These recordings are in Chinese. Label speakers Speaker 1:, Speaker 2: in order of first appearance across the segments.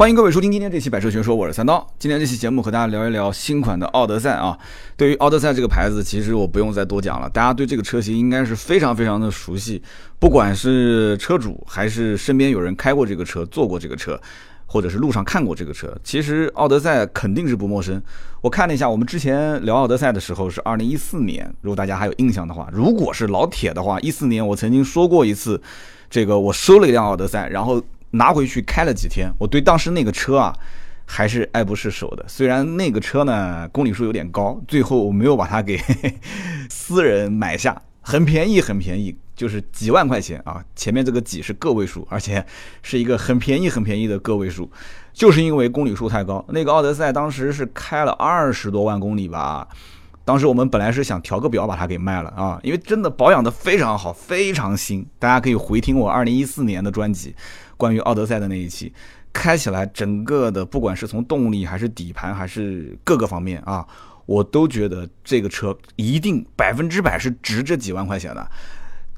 Speaker 1: 欢迎各位收听今天这期百车全说，我是三刀。今天这期节目和大家聊一聊新款的奥德赛啊。对于奥德赛这个牌子，其实我不用再多讲了，大家对这个车型应该是非常非常的熟悉。不管是车主，还是身边有人开过这个车、坐过这个车，或者是路上看过这个车，其实奥德赛肯定是不陌生。我看了一下，我们之前聊奥德赛的时候是二零一四年，如果大家还有印象的话，如果是老铁的话，一四年我曾经说过一次，这个我收了一辆奥德赛，然后。拿回去开了几天，我对当时那个车啊，还是爱不释手的。虽然那个车呢公里数有点高，最后我没有把它给 私人买下，很便宜很便宜，就是几万块钱啊。前面这个几是个位数，而且是一个很便宜很便宜的个位数，就是因为公里数太高。那个奥德赛当时是开了二十多万公里吧。当时我们本来是想调个表把它给卖了啊，因为真的保养的非常好，非常新。大家可以回听我二零一四年的专辑。关于奥德赛的那一期，开起来整个的，不管是从动力还是底盘还是各个方面啊，我都觉得这个车一定百分之百是值这几万块钱的，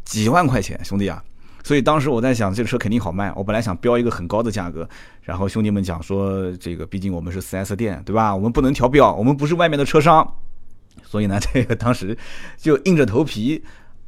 Speaker 1: 几万块钱，兄弟啊！所以当时我在想，这个车肯定好卖。我本来想标一个很高的价格，然后兄弟们讲说，这个毕竟我们是 4S 店，对吧？我们不能调标，我们不是外面的车商，所以呢，这个当时就硬着头皮，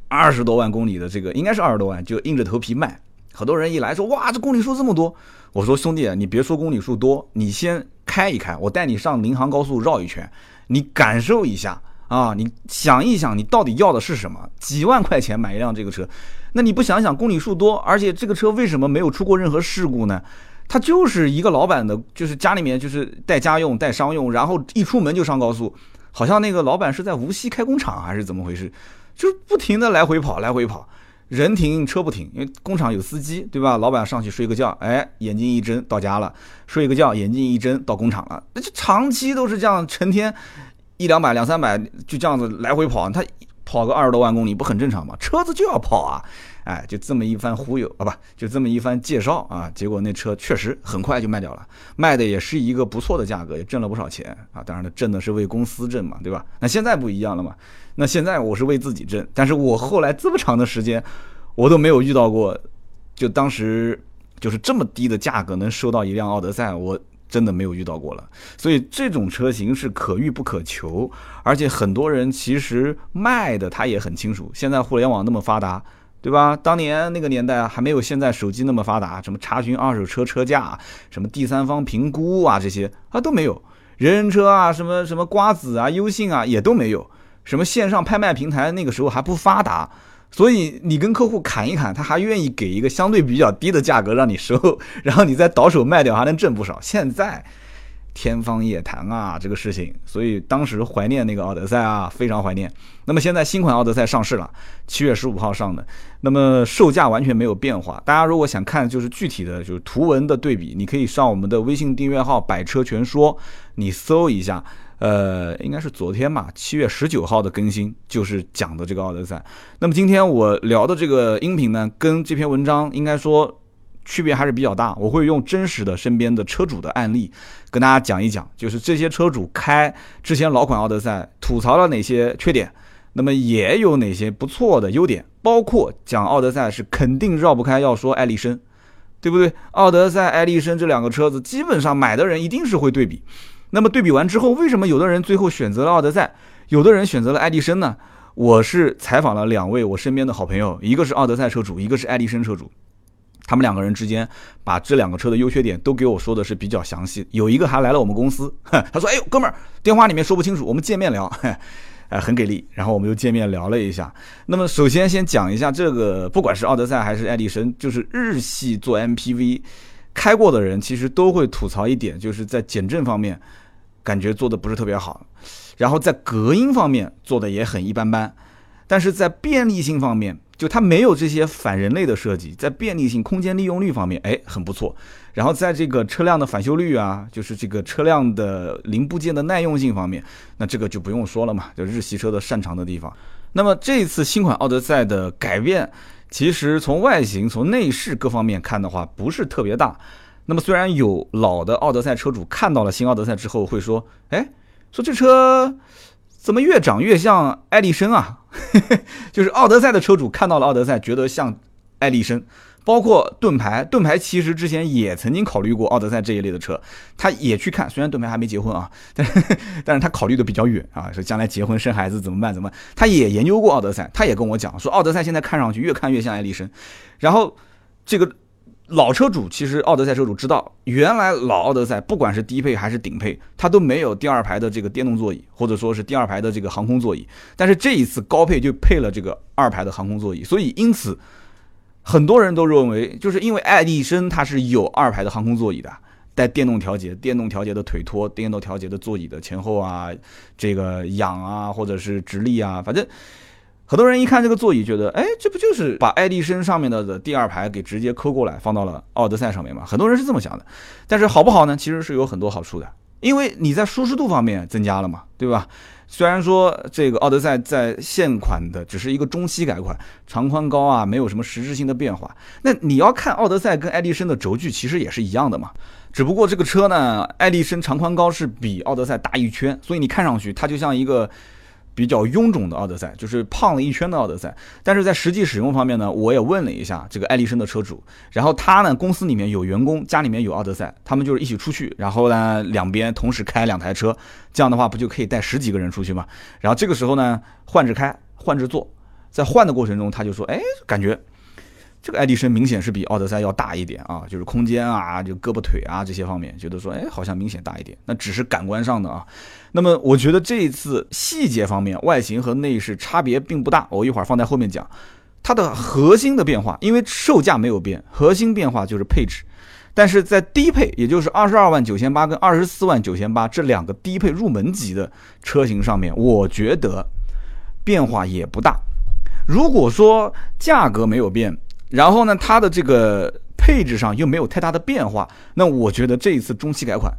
Speaker 1: 二十多万公里的这个应该是二十多万，就硬着头皮卖。很多人一来说哇，这公里数这么多，我说兄弟，你别说公里数多，你先开一开，我带你上临杭高速绕一圈，你感受一下啊，你想一想，你到底要的是什么？几万块钱买一辆这个车，那你不想想公里数多，而且这个车为什么没有出过任何事故呢？它就是一个老板的，就是家里面就是带家用带商用，然后一出门就上高速，好像那个老板是在无锡开工厂还是怎么回事，就是不停的来回跑来回跑。人停车不停，因为工厂有司机，对吧？老板上去睡个觉，哎，眼睛一睁到家了；睡个觉，眼睛一睁到工厂了。那就长期都是这样，成天一两百、两三百就这样子来回跑，他跑个二十多万公里不很正常吗？车子就要跑啊！哎，就这么一番忽悠啊，不，就这么一番介绍啊，结果那车确实很快就卖掉了，卖的也是一个不错的价格，也挣了不少钱啊。当然了，挣的是为公司挣嘛，对吧？那现在不一样了嘛，那现在我是为自己挣，但是我后来这么长的时间，我都没有遇到过，就当时就是这么低的价格能收到一辆奥德赛，我真的没有遇到过了。所以这种车型是可遇不可求，而且很多人其实卖的他也很清楚，现在互联网那么发达。对吧？当年那个年代，还没有现在手机那么发达，什么查询二手车车价，什么第三方评估啊，这些啊都没有。人人车啊，什么什么瓜子啊、优信啊，也都没有。什么线上拍卖平台那个时候还不发达，所以你跟客户砍一砍，他还愿意给一个相对比较低的价格让你收，然后你再倒手卖掉，还能挣不少。现在。天方夜谭啊，这个事情，所以当时怀念那个奥德赛啊，非常怀念。那么现在新款奥德赛上市了，七月十五号上的，那么售价完全没有变化。大家如果想看就是具体的就是图文的对比，你可以上我们的微信订阅号“百车全说”，你搜一下，呃，应该是昨天吧，七月十九号的更新就是讲的这个奥德赛。那么今天我聊的这个音频呢，跟这篇文章应该说。区别还是比较大，我会用真实的身边的车主的案例跟大家讲一讲，就是这些车主开之前老款奥德赛吐槽了哪些缺点，那么也有哪些不错的优点，包括讲奥德赛是肯定绕不开要说艾力绅，对不对？奥德赛、艾力绅这两个车子，基本上买的人一定是会对比。那么对比完之后，为什么有的人最后选择了奥德赛，有的人选择了爱迪生呢？我是采访了两位我身边的好朋友，一个是奥德赛车主，一个是爱迪生车主。他们两个人之间把这两个车的优缺点都给我说的是比较详细，有一个还来了我们公司，他说：“哎呦，哥们儿，电话里面说不清楚，我们见面聊。”哎，很给力。然后我们又见面聊了一下。那么首先先讲一下这个，不管是奥德赛还是爱迪生，就是日系做 MPV 开过的人，其实都会吐槽一点，就是在减震方面感觉做的不是特别好，然后在隔音方面做的也很一般般，但是在便利性方面。就它没有这些反人类的设计，在便利性、空间利用率方面，哎，很不错。然后在这个车辆的返修率啊，就是这个车辆的零部件的耐用性方面，那这个就不用说了嘛，就日系车的擅长的地方。那么这次新款奥德赛的改变，其实从外形、从内饰各方面看的话，不是特别大。那么虽然有老的奥德赛车主看到了新奥德赛之后会说，哎，说这车。怎么越长越像艾力绅啊？就是奥德赛的车主看到了奥德赛，觉得像艾力绅，包括盾牌，盾牌其实之前也曾经考虑过奥德赛这一类的车，他也去看，虽然盾牌还没结婚啊，但 但是他考虑的比较远啊，说将来结婚生孩子怎么办？怎么？他也研究过奥德赛，他也跟我讲说，奥德赛现在看上去越看越像爱丽绅，然后这个。老车主其实奥德赛车主知道，原来老奥德赛不管是低配还是顶配，它都没有第二排的这个电动座椅，或者说是第二排的这个航空座椅。但是这一次高配就配了这个二排的航空座椅，所以因此很多人都认为，就是因为爱迪生它是有二排的航空座椅的，带电动调节、电动调节的腿托、电动调节的座椅的前后啊，这个仰啊或者是直立啊，反正。很多人一看这个座椅，觉得，哎，这不就是把爱迪生上面的的第二排给直接抠过来，放到了奥德赛上面吗？很多人是这么想的。但是好不好呢？其实是有很多好处的，因为你在舒适度方面增加了嘛，对吧？虽然说这个奥德赛在现款的只是一个中期改款，长宽高啊没有什么实质性的变化。那你要看奥德赛跟爱迪生的轴距其实也是一样的嘛，只不过这个车呢，爱迪生长宽高是比奥德赛大一圈，所以你看上去它就像一个。比较臃肿的奥德赛，就是胖了一圈的奥德赛。但是在实际使用方面呢，我也问了一下这个爱丽绅的车主，然后他呢公司里面有员工，家里面有奥德赛，他们就是一起出去，然后呢两边同时开两台车，这样的话不就可以带十几个人出去吗？然后这个时候呢换着开，换着坐，在换的过程中他就说，哎，感觉。这个爱迪生明显是比奥德赛要大一点啊，就是空间啊，就胳膊腿啊这些方面，觉得说，哎，好像明显大一点。那只是感官上的啊。那么我觉得这一次细节方面，外形和内饰差别并不大。我一会儿放在后面讲。它的核心的变化，因为售价没有变，核心变化就是配置。但是在低配，也就是二十二万九千八跟二十四万九千八这两个低配入门级的车型上面，我觉得变化也不大。如果说价格没有变，然后呢，它的这个配置上又没有太大的变化，那我觉得这一次中期改款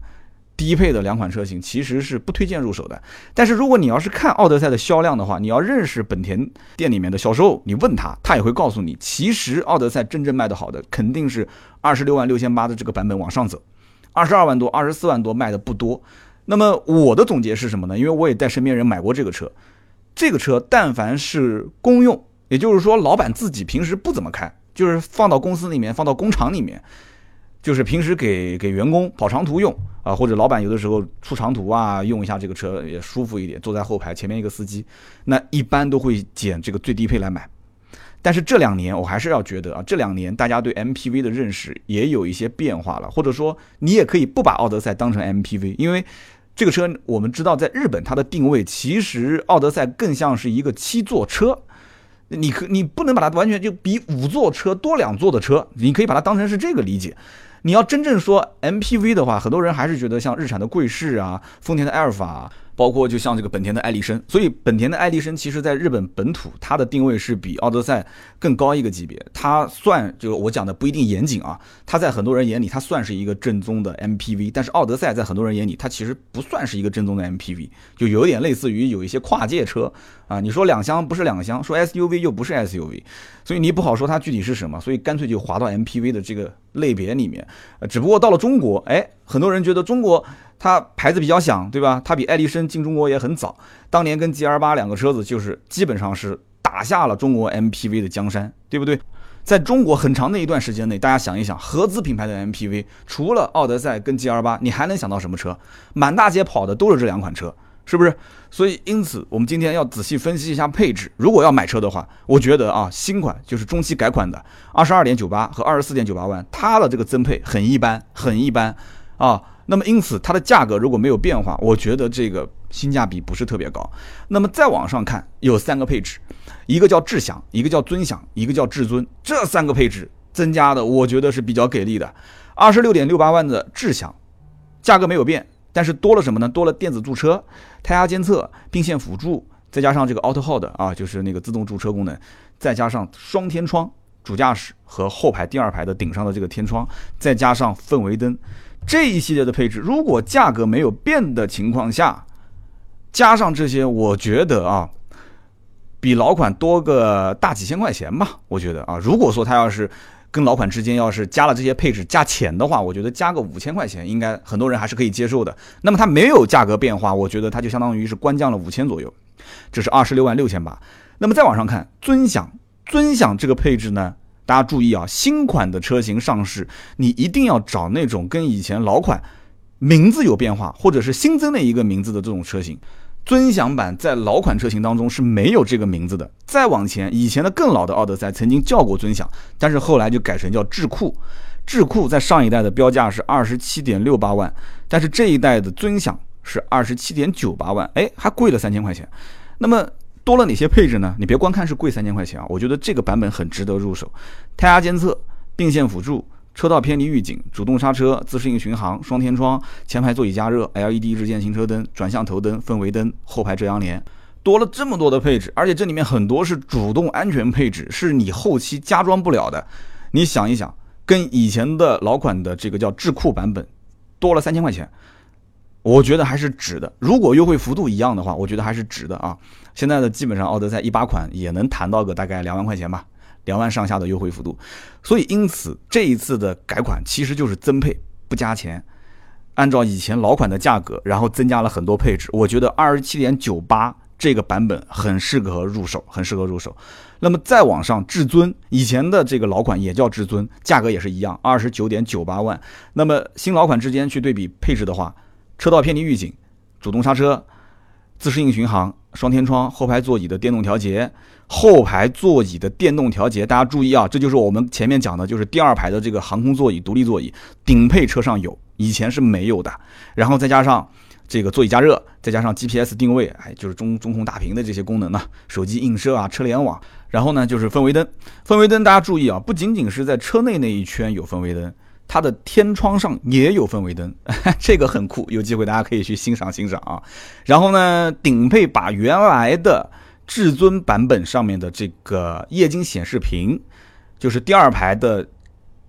Speaker 1: 低配的两款车型其实是不推荐入手的。但是如果你要是看奥德赛的销量的话，你要认识本田店里面的销售，你问他，他也会告诉你，其实奥德赛真正卖的好的肯定是二十六万六千八的这个版本往上走，二十二万多、二十四万多卖的不多。那么我的总结是什么呢？因为我也带身边人买过这个车，这个车但凡是公用。也就是说，老板自己平时不怎么开，就是放到公司里面，放到工厂里面，就是平时给给员工跑长途用啊，或者老板有的时候出长途啊，用一下这个车也舒服一点，坐在后排，前面一个司机，那一般都会捡这个最低配来买。但是这两年，我还是要觉得啊，这两年大家对 MPV 的认识也有一些变化了，或者说你也可以不把奥德赛当成 MPV，因为这个车我们知道，在日本它的定位其实奥德赛更像是一个七座车。你可你不能把它完全就比五座车多两座的车，你可以把它当成是这个理解。你要真正说 MPV 的话，很多人还是觉得像日产的贵士啊，丰田的埃尔法。包括就像这个本田的爱丽绅，所以本田的爱丽绅其实在日本本土，它的定位是比奥德赛更高一个级别。它算就我讲的不一定严谨啊，它在很多人眼里它算是一个正宗的 MPV，但是奥德赛在很多人眼里它其实不算是一个正宗的 MPV，就有点类似于有一些跨界车啊，你说两厢不是两厢，说 SUV 又不是 SUV，所以你不好说它具体是什么，所以干脆就划到 MPV 的这个类别里面。呃，只不过到了中国，哎，很多人觉得中国。它牌子比较响，对吧？它比爱丽绅进中国也很早，当年跟 G R 八两个车子就是基本上是打下了中国 M P V 的江山，对不对？在中国很长的一段时间内，大家想一想，合资品牌的 M P V 除了奥德赛跟 G R 八，你还能想到什么车？满大街跑的都是这两款车，是不是？所以因此，我们今天要仔细分析一下配置。如果要买车的话，我觉得啊，新款就是中期改款的二十二点九八和二十四点九八万，它的这个增配很一般，很一般啊。那么因此，它的价格如果没有变化，我觉得这个性价比不是特别高。那么再往上看，有三个配置，一个叫智享，一个叫尊享，一个叫至尊。这三个配置增加的，我觉得是比较给力的。二十六点六八万的智享，价格没有变，但是多了什么呢？多了电子驻车、胎压监测、并线辅助，再加上这个 Auto Hold 啊，就是那个自动驻车功能，再加上双天窗，主驾驶和后排第二排的顶上的这个天窗，再加上氛围灯。这一系列的配置，如果价格没有变的情况下，加上这些，我觉得啊，比老款多个大几千块钱吧。我觉得啊，如果说它要是跟老款之间要是加了这些配置加钱的话，我觉得加个五千块钱，应该很多人还是可以接受的。那么它没有价格变化，我觉得它就相当于是官降了五千左右，这是二十六万六千八。那么再往上看，尊享，尊享这个配置呢，大家注意啊，新款的车型上市，你一定要找那种跟以前老款名字有变化，或者是新增了一个名字的这种车型。尊享版在老款车型当中是没有这个名字的。再往前，以前的更老的奥德赛曾经叫过尊享，但是后来就改成叫智酷。智酷在上一代的标价是二十七点六八万，但是这一代的尊享是二十七点九八万，哎，还贵了三千块钱。那么多了哪些配置呢？你别光看是贵三千块钱啊，我觉得这个版本很值得入手。胎压监测、并线辅助、车道偏离预警、主动刹车、自适应巡航、双天窗、前排座椅加热、LED 日间行车灯、转向头灯、氛围灯、后排遮阳帘，多了这么多的配置，而且这里面很多是主动安全配置，是你后期加装不了的。你想一想。跟以前的老款的这个叫智酷版本多了三千块钱，我觉得还是值的。如果优惠幅度一样的话，我觉得还是值的啊。现在的基本上奥德赛一八款也能谈到个大概两万块钱吧，两万上下的优惠幅度。所以因此这一次的改款其实就是增配不加钱，按照以前老款的价格，然后增加了很多配置。我觉得二十七点九八。这个版本很适合入手，很适合入手。那么再往上，至尊以前的这个老款也叫至尊，价格也是一样，二十九点九八万。那么新老款之间去对比配置的话，车道偏离预警、主动刹车、自适应巡航、双天窗、后排座椅的电动调节、后排座椅的电动调节，大家注意啊，这就是我们前面讲的，就是第二排的这个航空座椅、独立座椅，顶配车上有，以前是没有的。然后再加上。这个座椅加热，再加上 GPS 定位，哎，就是中中控大屏的这些功能呢，手机映射啊，车联网，然后呢就是氛围灯，氛围灯大家注意啊，不仅仅是在车内那一圈有氛围灯，它的天窗上也有氛围灯，这个很酷，有机会大家可以去欣赏欣赏啊。然后呢，顶配把原来的至尊版本上面的这个液晶显示屏，就是第二排的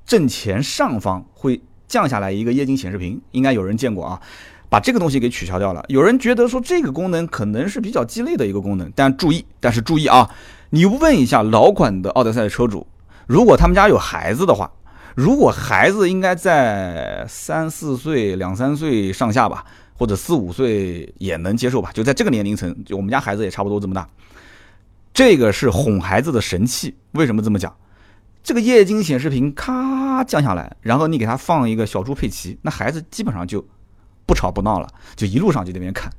Speaker 1: 正前上方会降下来一个液晶显示屏，应该有人见过啊。把这个东西给取消掉了。有人觉得说这个功能可能是比较鸡肋的一个功能，但注意，但是注意啊，你问一下老款的奥德赛的车主，如果他们家有孩子的话，如果孩子应该在三四岁、两三岁上下吧，或者四五岁也能接受吧，就在这个年龄层，就我们家孩子也差不多这么大。这个是哄孩子的神器。为什么这么讲？这个液晶显示屏咔降下来，然后你给他放一个小猪佩奇，那孩子基本上就。不吵不闹了，就一路上就那边看，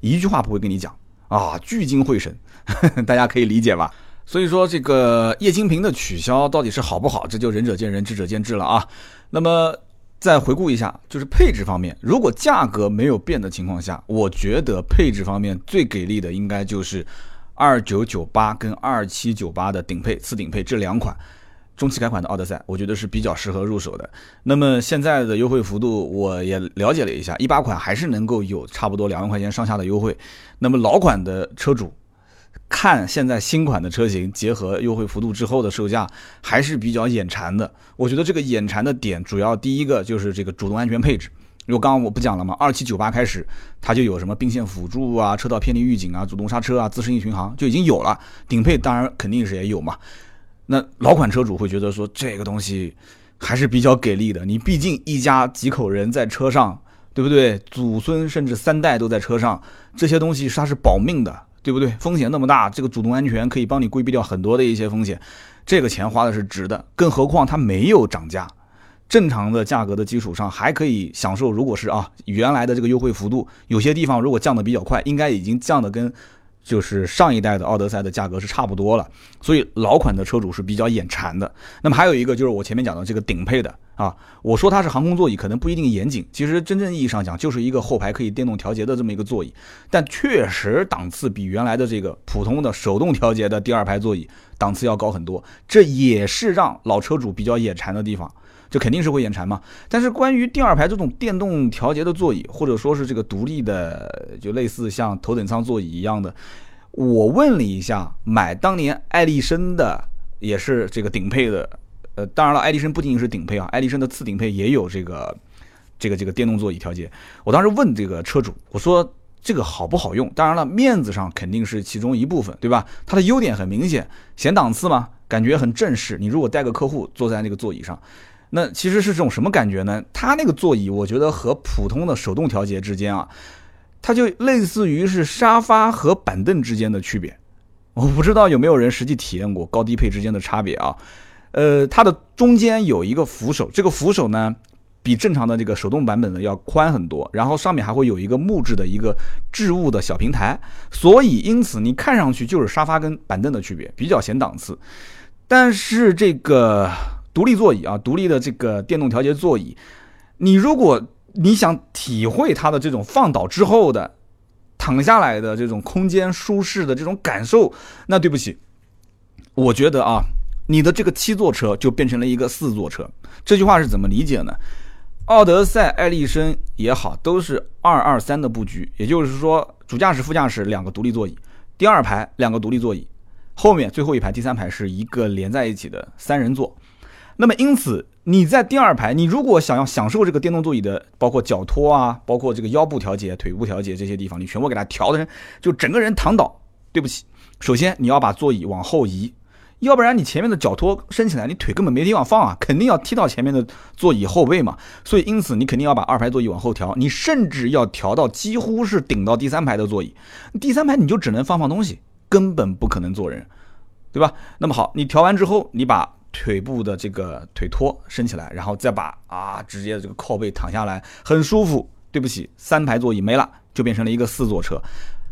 Speaker 1: 一句话不会跟你讲啊，聚精会神，大家可以理解吧？所以说这个液晶屏的取消到底是好不好，这就仁者见仁，智者见智了啊。那么再回顾一下，就是配置方面，如果价格没有变的情况下，我觉得配置方面最给力的应该就是二九九八跟二七九八的顶配、次顶配这两款。中期改款的奥德赛，我觉得是比较适合入手的。那么现在的优惠幅度我也了解了一下，一八款还是能够有差不多两万块钱上下的优惠。那么老款的车主看现在新款的车型，结合优惠幅度之后的售价，还是比较眼馋的。我觉得这个眼馋的点，主要第一个就是这个主动安全配置。因为刚刚我不讲了吗？二七九八开始，它就有什么并线辅助啊、车道偏离预警啊、主动刹车啊、自适应巡航就已经有了。顶配当然肯定是也有嘛。那老款车主会觉得说这个东西还是比较给力的，你毕竟一家几口人在车上，对不对？祖孙甚至三代都在车上，这些东西它是保命的，对不对？风险那么大，这个主动安全可以帮你规避掉很多的一些风险，这个钱花的是值的。更何况它没有涨价，正常的价格的基础上还可以享受。如果是啊原来的这个优惠幅度，有些地方如果降的比较快，应该已经降的跟。就是上一代的奥德赛的价格是差不多了，所以老款的车主是比较眼馋的。那么还有一个就是我前面讲的这个顶配的啊，我说它是航空座椅，可能不一定严谨，其实真正意义上讲就是一个后排可以电动调节的这么一个座椅，但确实档次比原来的这个普通的手动调节的第二排座椅档次要高很多，这也是让老车主比较眼馋的地方。就肯定是会眼馋嘛。但是关于第二排这种电动调节的座椅，或者说是这个独立的，就类似像头等舱座椅一样的，我问了一下，买当年爱丽绅的也是这个顶配的，呃，当然了，爱丽绅不仅仅是顶配啊，爱丽绅的次顶配也有这个这个这个电动座椅调节。我当时问这个车主，我说这个好不好用？当然了，面子上肯定是其中一部分，对吧？它的优点很明显，显档次嘛，感觉很正式。你如果带个客户坐在那个座椅上。那其实是这种什么感觉呢？它那个座椅，我觉得和普通的手动调节之间啊，它就类似于是沙发和板凳之间的区别。我不知道有没有人实际体验过高低配之间的差别啊？呃，它的中间有一个扶手，这个扶手呢比正常的这个手动版本的要宽很多，然后上面还会有一个木质的一个置物的小平台，所以因此你看上去就是沙发跟板凳的区别，比较显档次。但是这个独立座椅啊，独立的这个电动调节座椅，你如果你想体会它的这种放倒之后的躺下来的这种空间舒适的这种感受，那对不起，我觉得啊，你的这个七座车就变成了一个四座车。这句话是怎么理解呢？奥德赛、艾力绅也好，都是二二三的布局，也就是说，主驾驶、副驾驶两个独立座椅，第二排两个独立座椅。后面最后一排第三排是一个连在一起的三人座，那么因此你在第二排，你如果想要享受这个电动座椅的，包括脚托啊，包括这个腰部调节、腿部调节这些地方，你全部给它调的人就整个人躺倒。对不起，首先你要把座椅往后移，要不然你前面的脚托升起来，你腿根本没地方放啊，肯定要踢到前面的座椅后背嘛。所以因此你肯定要把二排座椅往后调，你甚至要调到几乎是顶到第三排的座椅，第三排你就只能放放东西。根本不可能坐人，对吧？那么好，你调完之后，你把腿部的这个腿托升起来，然后再把啊直接这个靠背躺下来，很舒服。对不起，三排座椅没了，就变成了一个四座车。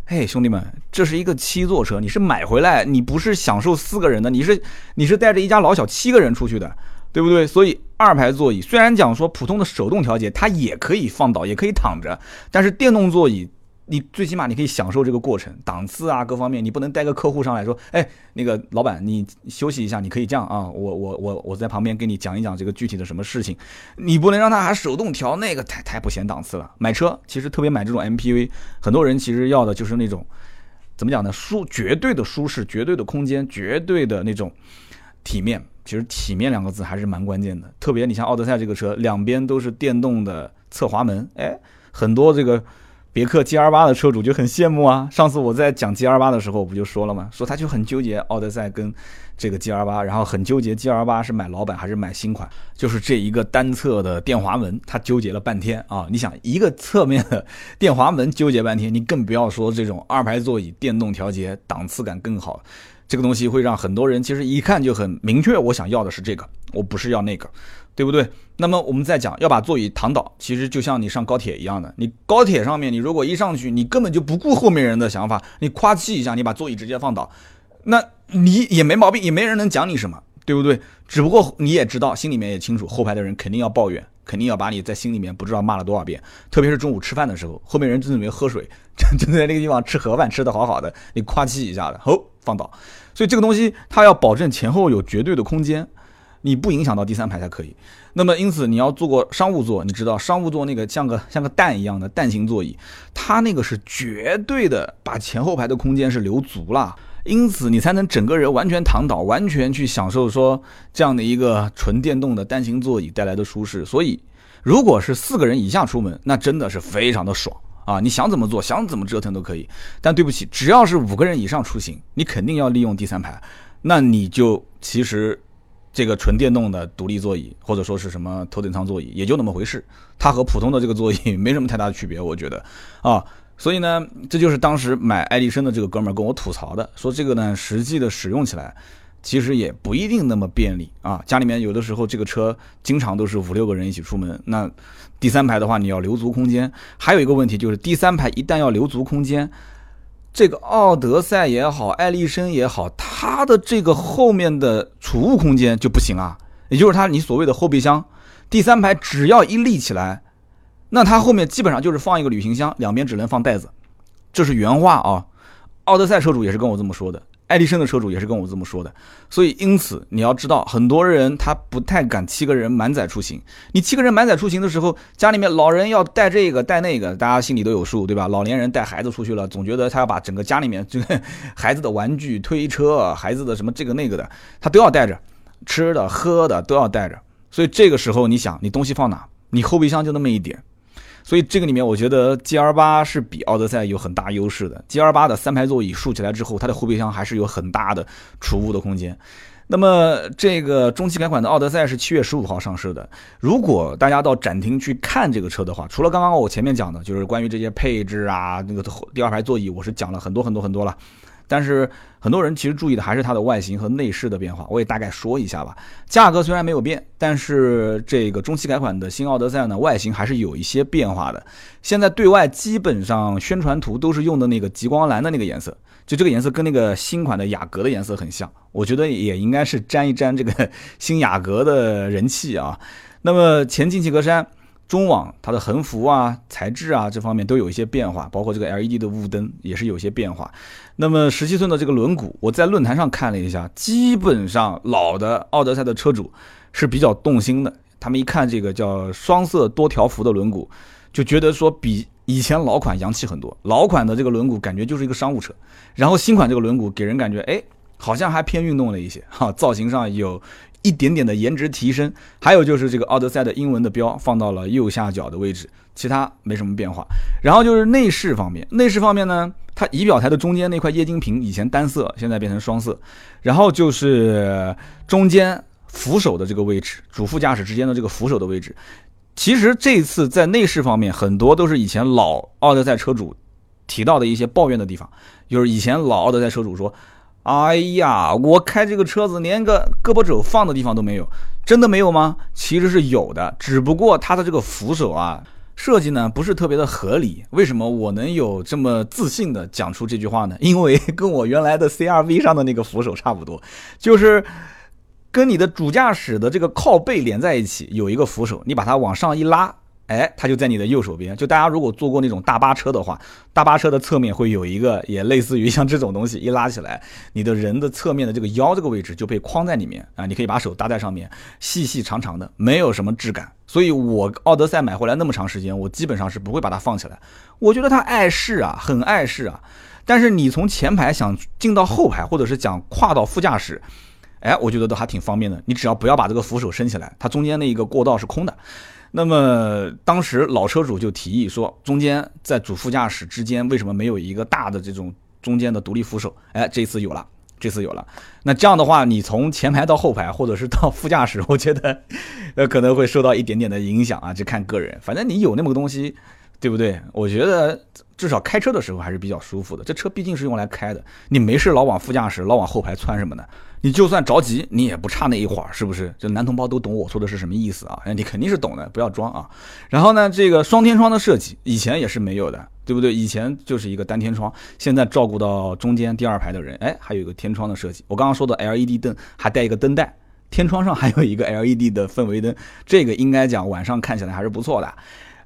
Speaker 1: 嘿，兄弟们，这是一个七座车，你是买回来，你不是享受四个人的，你是你是带着一家老小七个人出去的，对不对？所以二排座椅虽然讲说普通的手动调节，它也可以放倒，也可以躺着，但是电动座椅。你最起码你可以享受这个过程，档次啊各方面，你不能带个客户上来说，哎，那个老板你休息一下，你可以这样啊，我我我我在旁边给你讲一讲这个具体的什么事情，你不能让他还手动调，那个太太不显档次了。买车其实特别买这种 MPV，很多人其实要的就是那种怎么讲呢？舒绝对的舒适，绝对的空间，绝对的那种体面。其实体面两个字还是蛮关键的，特别你像奥德赛这个车，两边都是电动的侧滑门，哎，很多这个。别克 GL 八的车主就很羡慕啊！上次我在讲 GL 八的时候，不就说了吗？说他就很纠结奥德赛跟这个 GL 八，然后很纠结 GL 八是买老版还是买新款，就是这一个单侧的电滑门，他纠结了半天啊！你想一个侧面的电滑门纠结半天，你更不要说这种二排座椅电动调节，档次感更好，这个东西会让很多人其实一看就很明确，我想要的是这个，我不是要那个。对不对？那么我们再讲，要把座椅躺倒，其实就像你上高铁一样的。你高铁上面，你如果一上去，你根本就不顾后面人的想法，你夸气一下，你把座椅直接放倒，那你也没毛病，也没人能讲你什么，对不对？只不过你也知道，心里面也清楚，后排的人肯定要抱怨，肯定要把你在心里面不知道骂了多少遍。特别是中午吃饭的时候，后面人正准备喝水，正正在那个地方吃盒饭，吃的好好的，你夸气一下子，哦，放倒。所以这个东西它要保证前后有绝对的空间。你不影响到第三排才可以。那么，因此你要坐过商务座，你知道商务座那个像个像个蛋一样的蛋形座椅，它那个是绝对的把前后排的空间是留足了，因此你才能整个人完全躺倒，完全去享受说这样的一个纯电动的单行座椅带来的舒适。所以，如果是四个人以下出门，那真的是非常的爽啊！你想怎么做，想怎么折腾都可以。但对不起，只要是五个人以上出行，你肯定要利用第三排，那你就其实。这个纯电动的独立座椅，或者说是什么头等舱座椅，也就那么回事。它和普通的这个座椅没什么太大的区别，我觉得啊。所以呢，这就是当时买爱迪生的这个哥们儿跟我吐槽的，说这个呢，实际的使用起来其实也不一定那么便利啊。家里面有的时候这个车经常都是五六个人一起出门，那第三排的话你要留足空间。还有一个问题就是第三排一旦要留足空间。这个奥德赛也好，艾力绅也好，它的这个后面的储物空间就不行啊，也就是它你所谓的后备箱，第三排只要一立起来，那它后面基本上就是放一个旅行箱，两边只能放袋子，这是原话啊。奥德赛车主也是跟我这么说的。爱迪生的车主也是跟我这么说的，所以因此你要知道，很多人他不太敢七个人满载出行。你七个人满载出行的时候，家里面老人要带这个带那个，大家心里都有数，对吧？老年人带孩子出去了，总觉得他要把整个家里面这个孩子的玩具、推车、孩子的什么这个那个的，他都要带着，吃的喝的都要带着。所以这个时候你想，你东西放哪？你后备箱就那么一点。所以这个里面，我觉得 G L 八是比奥德赛有很大优势的。G L 八的三排座椅竖起来之后，它的后备箱还是有很大的储物的空间。那么这个中期改款的奥德赛是七月十五号上市的。如果大家到展厅去看这个车的话，除了刚刚我前面讲的，就是关于这些配置啊，那个第二排座椅，我是讲了很多很多很多了。但是很多人其实注意的还是它的外形和内饰的变化。我也大概说一下吧。价格虽然没有变，但是这个中期改款的新奥德赛呢，外形还是有一些变化的。现在对外基本上宣传图都是用的那个极光蓝的那个颜色，就这个颜色跟那个新款的雅阁的颜色很像。我觉得也应该是沾一沾这个新雅阁的人气啊。那么前进气格栅。中网它的横幅啊、材质啊这方面都有一些变化，包括这个 LED 的雾灯也是有些变化。那么十七寸的这个轮毂，我在论坛上看了一下，基本上老的奥德赛的车主是比较动心的。他们一看这个叫双色多条幅的轮毂，就觉得说比以前老款洋气很多。老款的这个轮毂感觉就是一个商务车，然后新款这个轮毂给人感觉哎，好像还偏运动了一些哈，造型上有。一点点的颜值提升，还有就是这个奥德赛的英文的标放到了右下角的位置，其他没什么变化。然后就是内饰方面，内饰方面呢，它仪表台的中间那块液晶屏以前单色，现在变成双色。然后就是中间扶手的这个位置，主副驾驶之间的这个扶手的位置，其实这次在内饰方面很多都是以前老奥德赛车主提到的一些抱怨的地方，就是以前老奥德赛车主说。哎呀，我开这个车子连个胳膊肘放的地方都没有，真的没有吗？其实是有的，只不过它的这个扶手啊设计呢不是特别的合理。为什么我能有这么自信的讲出这句话呢？因为 跟我原来的 CRV 上的那个扶手差不多，就是跟你的主驾驶的这个靠背连在一起有一个扶手，你把它往上一拉。哎，它就在你的右手边。就大家如果坐过那种大巴车的话，大巴车的侧面会有一个，也类似于像这种东西，一拉起来，你的人的侧面的这个腰这个位置就被框在里面啊。你可以把手搭在上面，细细长长的，没有什么质感。所以我奥德赛买回来那么长时间，我基本上是不会把它放起来。我觉得它碍事啊，很碍事啊。但是你从前排想进到后排，或者是想跨到副驾驶，哎，我觉得都还挺方便的。你只要不要把这个扶手升起来，它中间那一个过道是空的。那么当时老车主就提议说，中间在主副驾驶之间为什么没有一个大的这种中间的独立扶手？哎，这次有了，这次有了。那这样的话，你从前排到后排，或者是到副驾驶，我觉得 呃可能会受到一点点的影响啊，就看个人。反正你有那么个东西。对不对？我觉得至少开车的时候还是比较舒服的。这车毕竟是用来开的，你没事老往副驾驶、老往后排窜什么的，你就算着急，你也不差那一会儿，是不是？就男同胞都懂我说的是什么意思啊？你肯定是懂的，不要装啊。然后呢，这个双天窗的设计以前也是没有的，对不对？以前就是一个单天窗，现在照顾到中间第二排的人，哎，还有一个天窗的设计。我刚刚说的 LED 灯还带一个灯带，天窗上还有一个 LED 的氛围灯，这个应该讲晚上看起来还是不错的。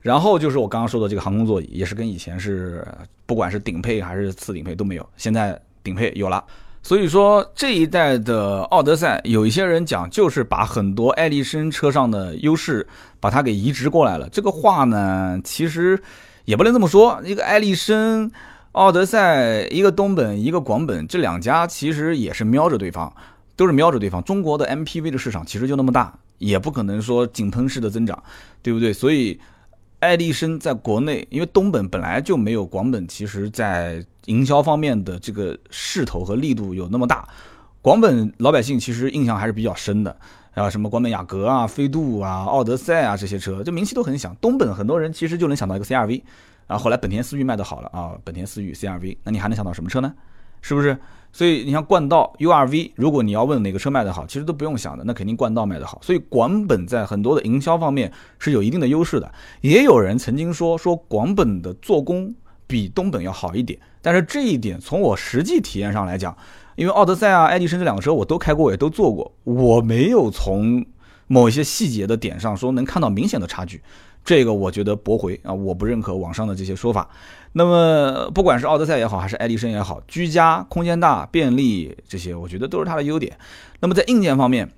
Speaker 1: 然后就是我刚刚说的这个航空座椅，也是跟以前是不管是顶配还是次顶配都没有，现在顶配有了。所以说这一代的奥德赛，有一些人讲就是把很多爱丽绅车上的优势把它给移植过来了。这个话呢，其实也不能这么说。一个爱丽绅、奥德赛，一个东本，一个广本，这两家其实也是瞄着对方，都是瞄着对方。中国的 MPV 的市场其实就那么大，也不可能说井喷式的增长，对不对？所以。爱力绅在国内，因为东本本来就没有广本，其实在营销方面的这个势头和力度有那么大。广本老百姓其实印象还是比较深的，啊，什么广本雅阁啊、飞度啊、奥德赛啊这些车，这名气都很响。东本很多人其实就能想到一个 CRV，啊，后来本田思域卖的好了啊，本田思域 CRV，那你还能想到什么车呢？是不是？所以你像冠道 URV，如果你要问哪个车卖的好，其实都不用想的，那肯定冠道卖的好。所以广本在很多的营销方面是有一定的优势的。也有人曾经说说广本的做工比东本要好一点，但是这一点从我实际体验上来讲，因为奥德赛啊、爱迪生这两个车我都开过，也都坐过，我没有从某一些细节的点上说能看到明显的差距。这个我觉得驳回啊，我不认可网上的这些说法。那么不管是奥德赛也好，还是爱迪生也好，居家、空间大、便利这些，我觉得都是它的优点。那么在硬件方面，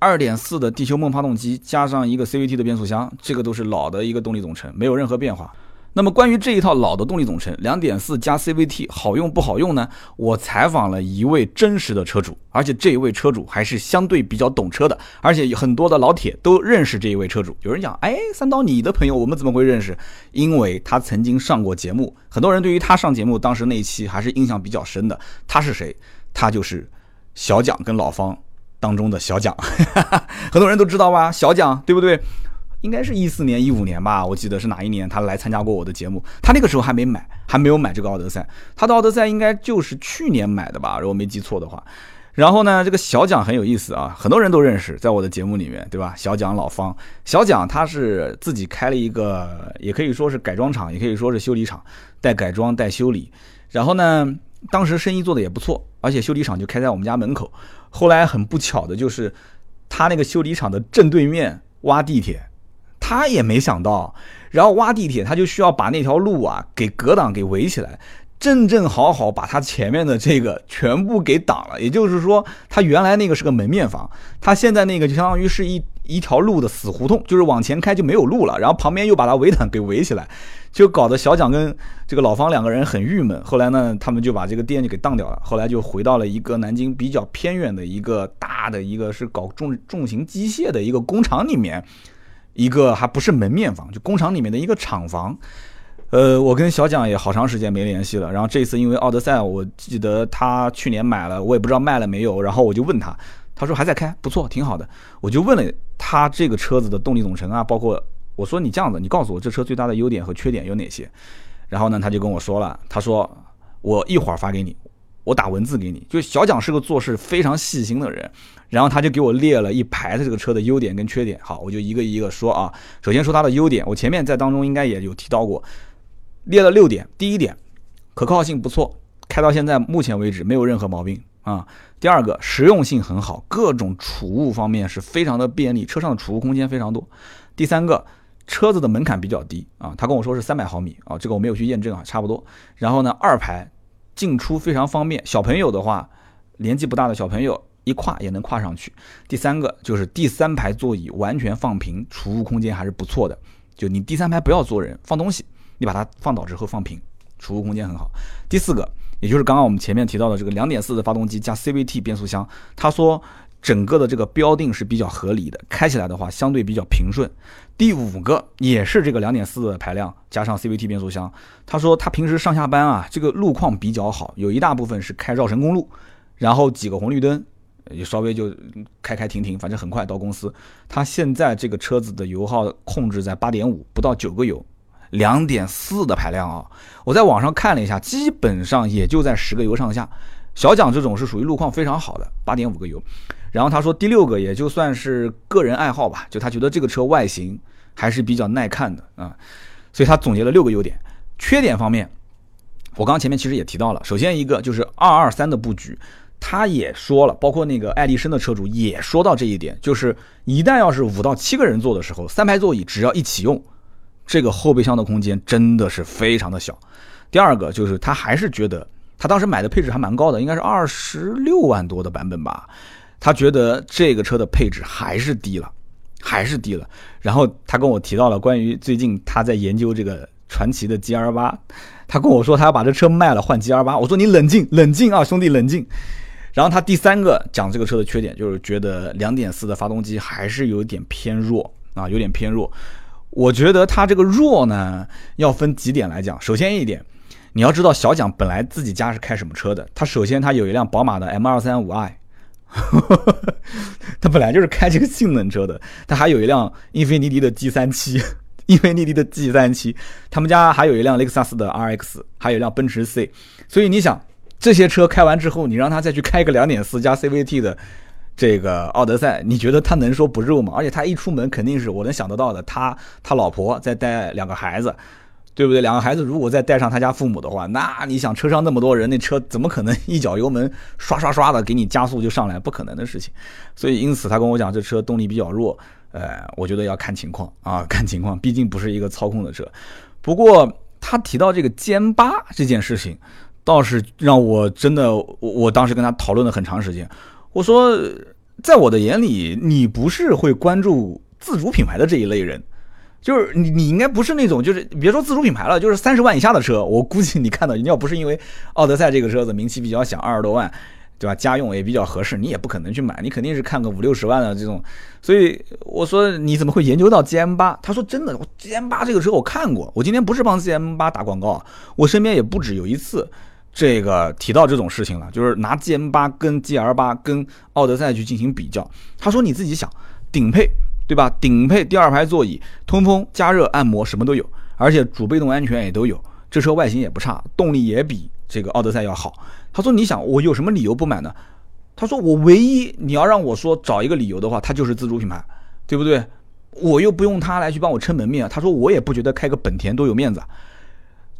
Speaker 1: 二点四的地球梦发动机加上一个 CVT 的变速箱，这个都是老的一个动力总成，没有任何变化。那么关于这一套老的动力总成，两点四加 CVT 好用不好用呢？我采访了一位真实的车主，而且这一位车主还是相对比较懂车的，而且很多的老铁都认识这一位车主。有人讲，哎，三刀你的朋友我们怎么会认识？因为他曾经上过节目，很多人对于他上节目当时那一期还是印象比较深的。他是谁？他就是小蒋跟老方当中的小蒋，很多人都知道吧？小蒋对不对？应该是一四年、一五年吧，我记得是哪一年他来参加过我的节目。他那个时候还没买，还没有买这个奥德赛。他的奥德赛应该就是去年买的吧，如果没记错的话。然后呢，这个小蒋很有意思啊，很多人都认识，在我的节目里面，对吧？小蒋老方，小蒋他是自己开了一个，也可以说是改装厂，也可以说是修理厂，带改装带修理。然后呢，当时生意做的也不错，而且修理厂就开在我们家门口。后来很不巧的就是，他那个修理厂的正对面挖地铁，他也没想到，然后挖地铁他就需要把那条路啊给隔挡给围起来。正正好好把他前面的这个全部给挡了，也就是说，他原来那个是个门面房，他现在那个就相当于是一一条路的死胡同，就是往前开就没有路了，然后旁边又把他围挡给围起来，就搞得小蒋跟这个老方两个人很郁闷。后来呢，他们就把这个店就给当掉了，后来就回到了一个南京比较偏远的一个大的一个是搞重重型机械的一个工厂里面，一个还不是门面房，就工厂里面的一个厂房。呃，我跟小蒋也好长时间没联系了。然后这次因为奥德赛，我记得他去年买了，我也不知道卖了没有。然后我就问他，他说还在开，不错，挺好的。我就问了他这个车子的动力总成啊，包括我说你这样子，你告诉我这车最大的优点和缺点有哪些。然后呢，他就跟我说了，他说我一会儿发给你，我打文字给你。就小蒋是个做事非常细心的人，然后他就给我列了一排的这个车的优点跟缺点。好，我就一个一个说啊。首先说它的优点，我前面在当中应该也有提到过。列了六点，第一点，可靠性不错，开到现在目前为止没有任何毛病啊。第二个，实用性很好，各种储物方面是非常的便利，车上的储物空间非常多。第三个，车子的门槛比较低啊，他跟我说是三百毫米啊，这个我没有去验证啊，差不多。然后呢，二排进出非常方便，小朋友的话，年纪不大的小朋友一跨也能跨上去。第三个就是第三排座椅完全放平，储物空间还是不错的，就你第三排不要坐人，放东西。你把它放倒之后放平，储物空间很好。第四个，也就是刚刚我们前面提到的这个两点四的发动机加 CVT 变速箱，他说整个的这个标定是比较合理的，开起来的话相对比较平顺。第五个也是这个两点四的排量加上 CVT 变速箱，他说他平时上下班啊，这个路况比较好，有一大部分是开绕城公路，然后几个红绿灯也稍微就开开停停，反正很快到公司。他现在这个车子的油耗控制在八点五，不到九个油。两点四的排量啊，我在网上看了一下，基本上也就在十个油上下。小蒋这种是属于路况非常好的，八点五个油。然后他说第六个也就算是个人爱好吧，就他觉得这个车外形还是比较耐看的啊，所以他总结了六个优点。缺点方面，我刚刚前面其实也提到了，首先一个就是二二三的布局，他也说了，包括那个爱迪生的车主也说到这一点，就是一旦要是五到七个人坐的时候，三排座椅只要一起用。这个后备箱的空间真的是非常的小。第二个就是他还是觉得他当时买的配置还蛮高的，应该是二十六万多的版本吧。他觉得这个车的配置还是低了，还是低了。然后他跟我提到了关于最近他在研究这个传奇的 GR 八，他跟我说他要把这车卖了换 GR 八。我说你冷静冷静啊，兄弟冷静。然后他第三个讲这个车的缺点就是觉得两点四的发动机还是有点偏弱啊，有点偏弱。我觉得它这个弱呢，要分几点来讲。首先一点，你要知道小蒋本来自己家是开什么车的？他首先他有一辆宝马的 M 二三五 i，他本来就是开这个性能车的。他还有一辆英菲尼迪的 G 三七，英菲尼迪的 G 三七。他们家还有一辆雷克萨斯的 RX，还有一辆奔驰 C。所以你想，这些车开完之后，你让他再去开一个两点四加 CVT 的。这个奥德赛，你觉得他能说不肉吗？而且他一出门肯定是我能想得到的，他他老婆再带两个孩子，对不对？两个孩子如果再带上他家父母的话，那你想车上那么多人，那车怎么可能一脚油门刷刷刷的给你加速就上来？不可能的事情。所以因此他跟我讲这车动力比较弱，呃，我觉得要看情况啊，看情况，毕竟不是一个操控的车。不过他提到这个歼八这件事情，倒是让我真的，我我当时跟他讨论了很长时间。我说，在我的眼里，你不是会关注自主品牌的这一类人，就是你，你应该不是那种，就是别说自主品牌了，就是三十万以下的车，我估计你看到，你要不是因为奥德赛这个车子名气比较响，二十多万，对吧？家用也比较合适，你也不可能去买，你肯定是看个五六十万的这种。所以我说，你怎么会研究到 G M 八？他说真的，G M 八这个车我看过，我今天不是帮 G M 八打广告，我身边也不止有一次。这个提到这种事情了，就是拿 G M 八跟 G L 八跟奥德赛去进行比较。他说你自己想，顶配对吧？顶配第二排座椅，通风、加热、按摩什么都有，而且主被动安全也都有。这车外形也不差，动力也比这个奥德赛要好。他说：“你想我有什么理由不买呢？”他说：“我唯一你要让我说找一个理由的话，它就是自主品牌，对不对？我又不用它来去帮我撑门面。他说我也不觉得开个本田多有面子，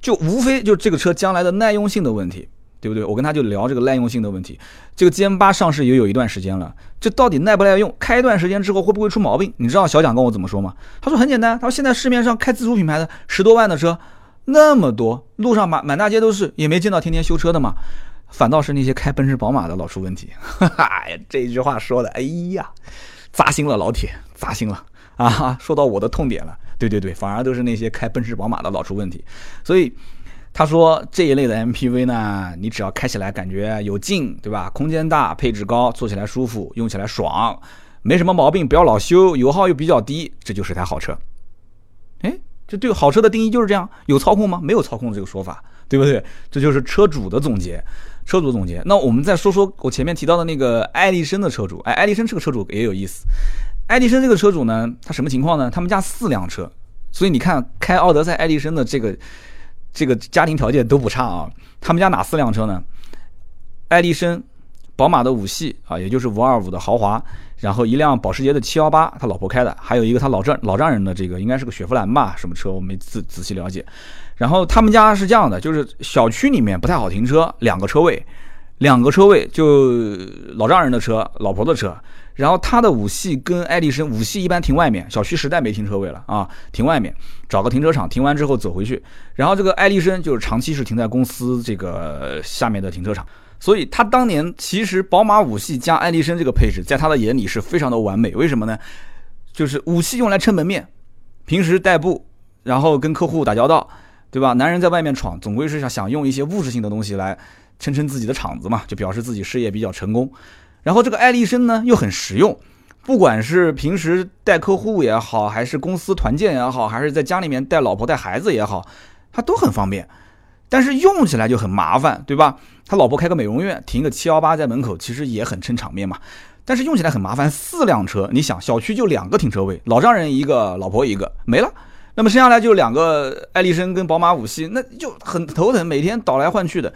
Speaker 1: 就无非就这个车将来的耐用性的问题。”对不对？我跟他就聊这个耐用性的问题。这个 GM 八上市也有一段时间了，这到底耐不耐用？开一段时间之后会不会出毛病？你知道小蒋跟我怎么说吗？他说很简单，他说现在市面上开自主品牌的十多万的车那么多，路上满满大街都是，也没见到天天修车的嘛。反倒是那些开奔驰、宝马的老出问题。哈哈，这句话说的，哎呀，扎心了，老铁，扎心了啊！说到我的痛点了。对对对，反而都是那些开奔驰、宝马的老出问题，所以。他说这一类的 MPV 呢，你只要开起来感觉有劲，对吧？空间大，配置高，坐起来舒服，用起来爽，没什么毛病，不要老修，油耗又比较低，这就是台好车。哎，这对好车的定义就是这样，有操控吗？没有操控这个说法，对不对？这就是车主的总结，车主总结。那我们再说说我前面提到的那个爱丽绅的车主，哎，爱丽绅这个车主也有意思。爱迪生这个车主呢，他什么情况呢？他们家四辆车，所以你看开奥德赛、爱迪生的这个。这个家庭条件都不差啊，他们家哪四辆车呢？爱迪生、宝马的五系啊，也就是五二五的豪华，然后一辆保时捷的七幺八，他老婆开的，还有一个他老丈老丈人的这个应该是个雪佛兰吧，什么车我没仔仔细了解。然后他们家是这样的，就是小区里面不太好停车，两个车位，两个车位就老丈人的车，老婆的车。然后他的五系跟爱丽绅，五系一般停外面，小区实在没停车位了啊，停外面，找个停车场，停完之后走回去。然后这个爱丽绅就是长期是停在公司这个下面的停车场，所以他当年其实宝马五系加爱丽绅这个配置，在他的眼里是非常的完美。为什么呢？就是五系用来撑门面，平时代步，然后跟客户打交道，对吧？男人在外面闯，总归是想想用一些物质性的东西来撑撑自己的场子嘛，就表示自己事业比较成功。然后这个爱丽绅呢又很实用，不管是平时带客户也好，还是公司团建也好，还是在家里面带老婆带孩子也好，它都很方便。但是用起来就很麻烦，对吧？他老婆开个美容院，停个七幺八在门口，其实也很撑场面嘛。但是用起来很麻烦，四辆车，你想小区就两个停车位，老丈人一个，老婆一个，没了。那么剩下来就两个爱丽绅跟宝马五系，那就很头疼，每天倒来换去的。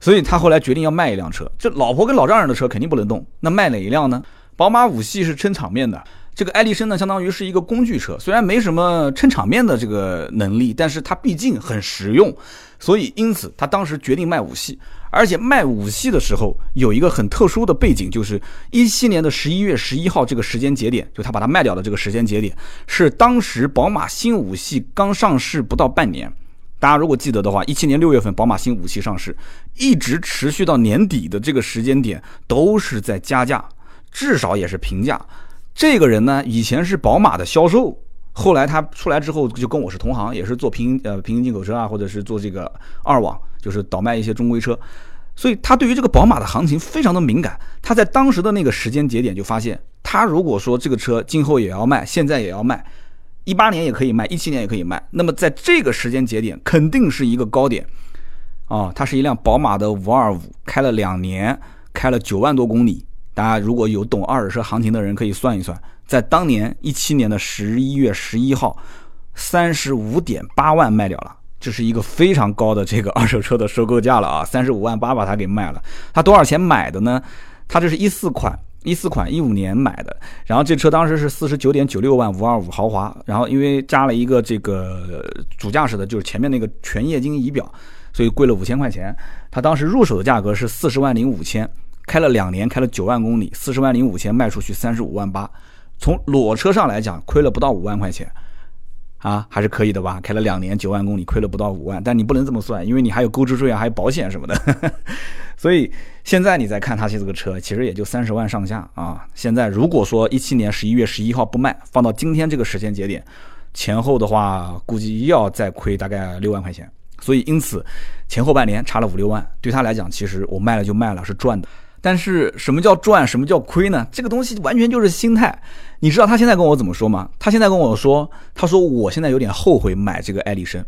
Speaker 1: 所以他后来决定要卖一辆车，这老婆跟老丈人的车肯定不能动，那卖哪一辆呢？宝马五系是撑场面的，这个爱丽绅呢，相当于是一个工具车，虽然没什么撑场面的这个能力，但是它毕竟很实用，所以因此他当时决定卖五系，而且卖五系的时候有一个很特殊的背景，就是一七年的十一月十一号这个时间节点，就他把它卖掉的这个时间节点，是当时宝马新五系刚上市不到半年。大家如果记得的话，一七年六月份宝马新五系上市，一直持续到年底的这个时间点都是在加价，至少也是平价。这个人呢，以前是宝马的销售，后来他出来之后就跟我是同行，也是做平呃平行进口车啊，或者是做这个二网，就是倒卖一些中规车，所以他对于这个宝马的行情非常的敏感。他在当时的那个时间节点就发现，他如果说这个车今后也要卖，现在也要卖。一八年也可以卖，一七年也可以卖。那么在这个时间节点，肯定是一个高点啊！它是一辆宝马的五二五，开了两年，开了九万多公里。大家如果有懂二手车行情的人，可以算一算，在当年一七年的十一月十一号，三十五点八万卖掉了，这是一个非常高的这个二手车的收购价了啊！三十五万八把它给卖了。它多少钱买的呢？它这是一四款。一四款一五年买的，然后这车当时是四十九点九六万五二五豪华，然后因为加了一个这个主驾驶的，就是前面那个全液晶仪表，所以贵了五千块钱。它当时入手的价格是四十万零五千，开了两年，开了九万公里，四十万零五千卖出去三十五万八，从裸车上来讲亏了不到五万块钱，啊，还是可以的吧？开了两年九万公里，亏了不到五万，但你不能这么算，因为你还有购置税啊，还有保险什么的，所以。现在你再看他这个车，其实也就三十万上下啊。现在如果说一七年十一月十一号不卖，放到今天这个时间节点，前后的话估计要再亏大概六万块钱。所以因此前后半年差了五六万，对他来讲，其实我卖了就卖了是赚的。但是什么叫赚，什么叫亏呢？这个东西完全就是心态。你知道他现在跟我怎么说吗？他现在跟我说，他说我现在有点后悔买这个爱丽绅。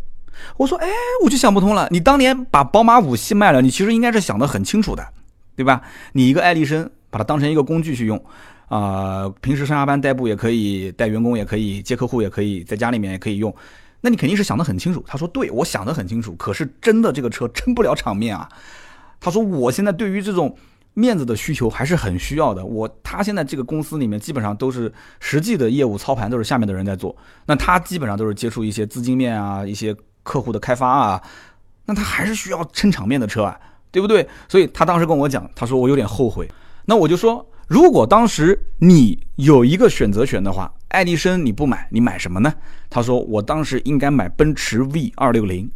Speaker 1: 我说，哎，我就想不通了。你当年把宝马五系卖了，你其实应该是想得很清楚的。对吧？你一个爱丽绅，把它当成一个工具去用，啊，平时上下班代步也可以，带员工也可以，接客户也可以，在家里面也可以用。那你肯定是想得很清楚。他说：“对，我想得很清楚。可是真的这个车撑不了场面啊。”他说：“我现在对于这种面子的需求还是很需要的。我他现在这个公司里面基本上都是实际的业务操盘都是下面的人在做，那他基本上都是接触一些资金面啊，一些客户的开发啊，那他还是需要撑场面的车啊，对不对？所以他当时跟我讲，他说我有点后悔。那我就说。”如果当时你有一个选择权的话，爱迪生你不买，你买什么呢？他说我当时应该买奔驰 V 二六零。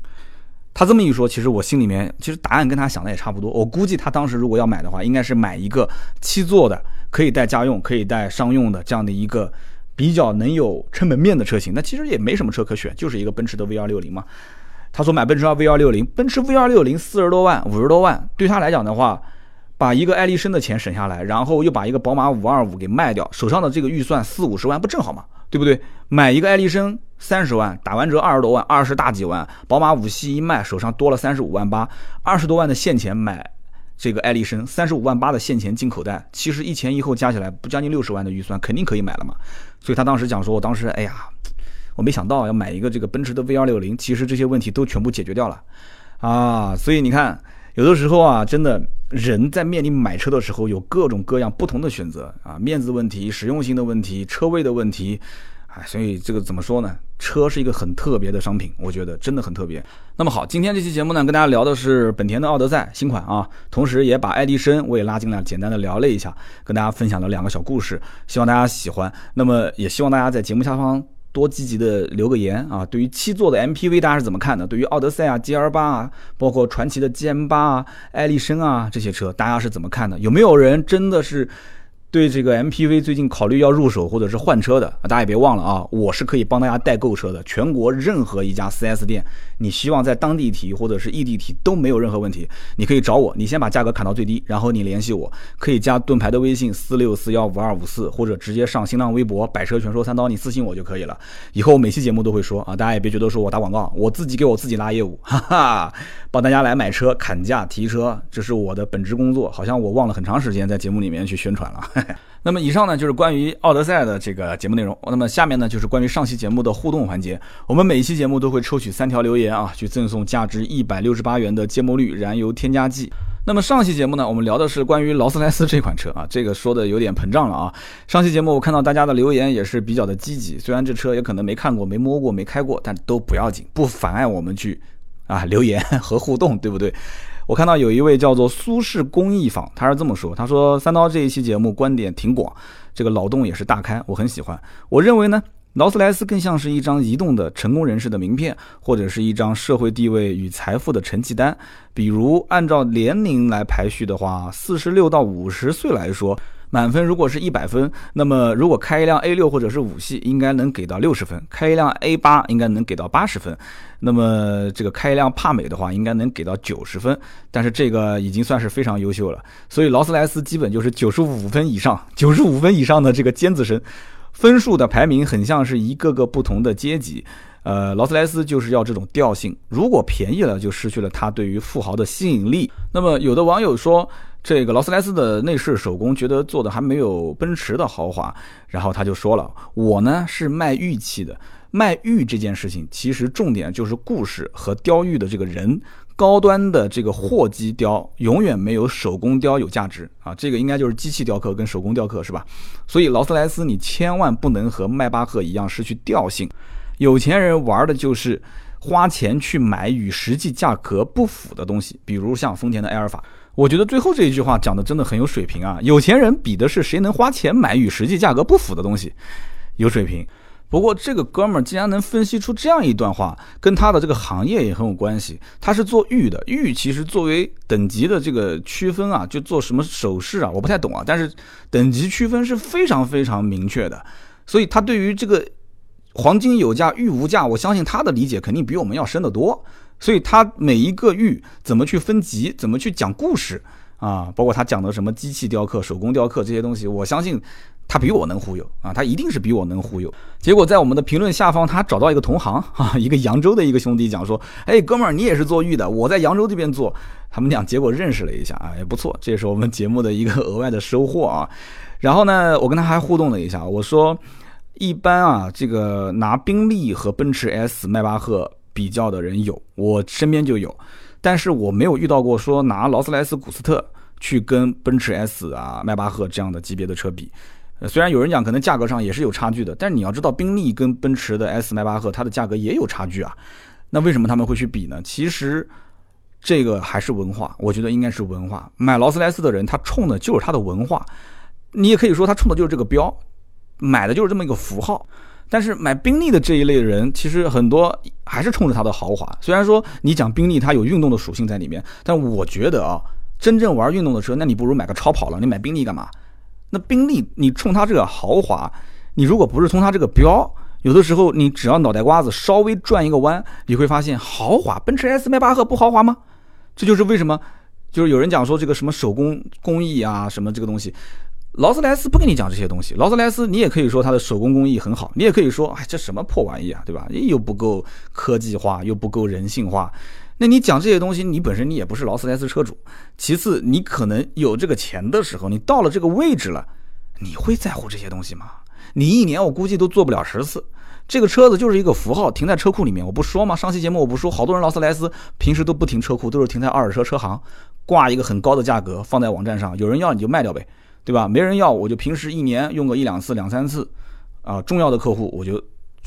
Speaker 1: 他这么一说，其实我心里面其实答案跟他想的也差不多。我估计他当时如果要买的话，应该是买一个七座的，可以带家用，可以带商用的这样的一个比较能有撑门面的车型。那其实也没什么车可选，就是一个奔驰的 V 二六零嘛。他说买奔驰 V 二六零，奔驰 V 二六零四十多万，五十多万，对他来讲的话。把一个爱丽绅的钱省下来，然后又把一个宝马五二五给卖掉，手上的这个预算四五十万不正好吗？对不对？买一个爱丽绅三十万，打完折二十多万，二十大几万，宝马五系一卖，手上多了三十五万八，二十多万的现钱买这个爱丽绅，三十五万八的现钱进口袋，其实一前一后加起来不将近六十万的预算，肯定可以买了嘛。所以他当时讲说，我当时哎呀，我没想到要买一个这个奔驰的 V 二六零，其实这些问题都全部解决掉了啊。所以你看。有的时候啊，真的人在面临买车的时候，有各种各样不同的选择啊，面子问题、实用性的问题、车位的问题，哎，所以这个怎么说呢？车是一个很特别的商品，我觉得真的很特别。那么好，今天这期节目呢，跟大家聊的是本田的奥德赛新款啊，同时也把爱迪生我也拉进来，简单的聊了一下，跟大家分享了两个小故事，希望大家喜欢。那么也希望大家在节目下方。多积极的留个言啊！对于七座的 MPV，大家是怎么看的？对于奥德赛啊、GL 八啊，包括传祺的 GM 八啊、艾力绅啊这些车，大家是怎么看的？有没有人真的是？对这个 MPV 最近考虑要入手或者是换车的，大家也别忘了啊，我是可以帮大家代购车的。全国任何一家 4S 店，你希望在当地提或者是异地提都没有任何问题，你可以找我，你先把价格砍到最低，然后你联系我，可以加盾牌的微信四六四幺五二五四，或者直接上新浪微博“百车全说三刀”，你私信我就可以了。以后每期节目都会说啊，大家也别觉得说我打广告，我自己给我自己拉业务，哈哈，帮大家来买车、砍价、提车，这是我的本职工作。好像我忘了很长时间在节目里面去宣传了。那么以上呢就是关于奥德赛的这个节目内容。那么下面呢就是关于上期节目的互动环节。我们每一期节目都会抽取三条留言啊，去赠送价值一百六十八元的芥末绿燃油添加剂。那么上期节目呢，我们聊的是关于劳斯莱斯这款车啊，这个说的有点膨胀了啊。上期节目我看到大家的留言也是比较的积极，虽然这车也可能没看过、没摸过、没开过，但都不要紧，不妨碍我们去啊留言 和互动，对不对？我看到有一位叫做苏氏工艺坊，他是这么说：“他说三刀这一期节目观点挺广，这个脑洞也是大开，我很喜欢。我认为呢，劳斯莱斯更像是一张移动的成功人士的名片，或者是一张社会地位与财富的成绩单。比如按照年龄来排序的话，四十六到五十岁来说。”满分如果是一百分，那么如果开一辆 A 六或者是五系，应该能给到六十分；开一辆 A 八应该能给到八十分。那么这个开一辆帕美的话，应该能给到九十分。但是这个已经算是非常优秀了。所以劳斯莱斯基本就是九十五分以上，九十五分以上的这个尖子生，分数的排名很像是一个个不同的阶级。呃，劳斯莱斯就是要这种调性，如果便宜了，就失去了它对于富豪的吸引力。那么有的网友说。这个劳斯莱斯的内饰手工觉得做的还没有奔驰的豪华，然后他就说了：“我呢是卖玉器的，卖玉这件事情其实重点就是故事和雕玉的这个人，高端的这个货机雕永远没有手工雕有价值啊，这个应该就是机器雕刻跟手工雕刻是吧？所以劳斯莱斯你千万不能和迈巴赫一样失去调性，有钱人玩的就是花钱去买与实际价格不符的东西，比如像丰田的埃尔法。”我觉得最后这一句话讲的真的很有水平啊！有钱人比的是谁能花钱买与实际价格不符的东西，有水平。不过这个哥们儿竟然能分析出这样一段话，跟他的这个行业也很有关系。他是做玉的，玉其实作为等级的这个区分啊，就做什么首饰啊，我不太懂啊。但是等级区分是非常非常明确的，所以他对于这个黄金有价，玉无价，我相信他的理解肯定比我们要深得多。所以他每一个玉怎么去分级，怎么去讲故事啊？包括他讲的什么机器雕刻、手工雕刻这些东西，我相信他比我能忽悠啊，他一定是比我能忽悠。结果在我们的评论下方，他找到一个同行 啊，一个扬州的一个兄弟讲说，哎，哥们儿，你也是做玉的，我在扬州这边做，他们俩结果认识了一下啊，也不错，这也是我们节目的一个额外的收获啊。然后呢，我跟他还互动了一下，我说，一般啊，这个拿宾利和奔驰 S、迈巴赫比较的人有，我身边就有，但是我没有遇到过说拿劳斯莱斯古斯特去跟奔驰 S 啊、迈巴赫这样的级别的车比。虽然有人讲可能价格上也是有差距的，但是你要知道，宾利跟奔驰的 S 迈巴赫它的价格也有差距啊。那为什么他们会去比呢？其实这个还是文化，我觉得应该是文化。买劳斯莱斯的人，他冲的就是他的文化，你也可以说他冲的就是这个标，买的就是这么一个符号。但是买宾利的这一类人，其实很多还是冲着它的豪华。虽然说你讲宾利它有运动的属性在里面，但我觉得啊，真正玩运动的车，那你不如买个超跑了，你买宾利干嘛？那宾利，你冲它这个豪华，你如果不是冲它这个标，有的时候你只要脑袋瓜子稍微转一个弯，你会发现豪华。奔驰 S、迈巴赫不豪华吗？这就是为什么，就是有人讲说这个什么手工工艺啊，什么这个东西，劳斯莱斯不跟你讲这些东西。劳斯莱斯你也可以说它的手工工艺很好，你也可以说，哎，这什么破玩意啊，对吧？又不够科技化，又不够人性化。那你讲这些东西，你本身你也不是劳斯莱斯车主。其次，你可能有这个钱的时候，你到了这个位置了，你会在乎这些东西吗？你一年我估计都做不了十次。这个车子就是一个符号，停在车库里面，我不说吗？上期节目我不说，好多人劳斯莱斯平时都不停车库，都是停在二手车车行，挂一个很高的价格放在网站上，有人要你就卖掉呗，对吧？没人要我就平时一年用个一两次、两三次，啊，重要的客户我就。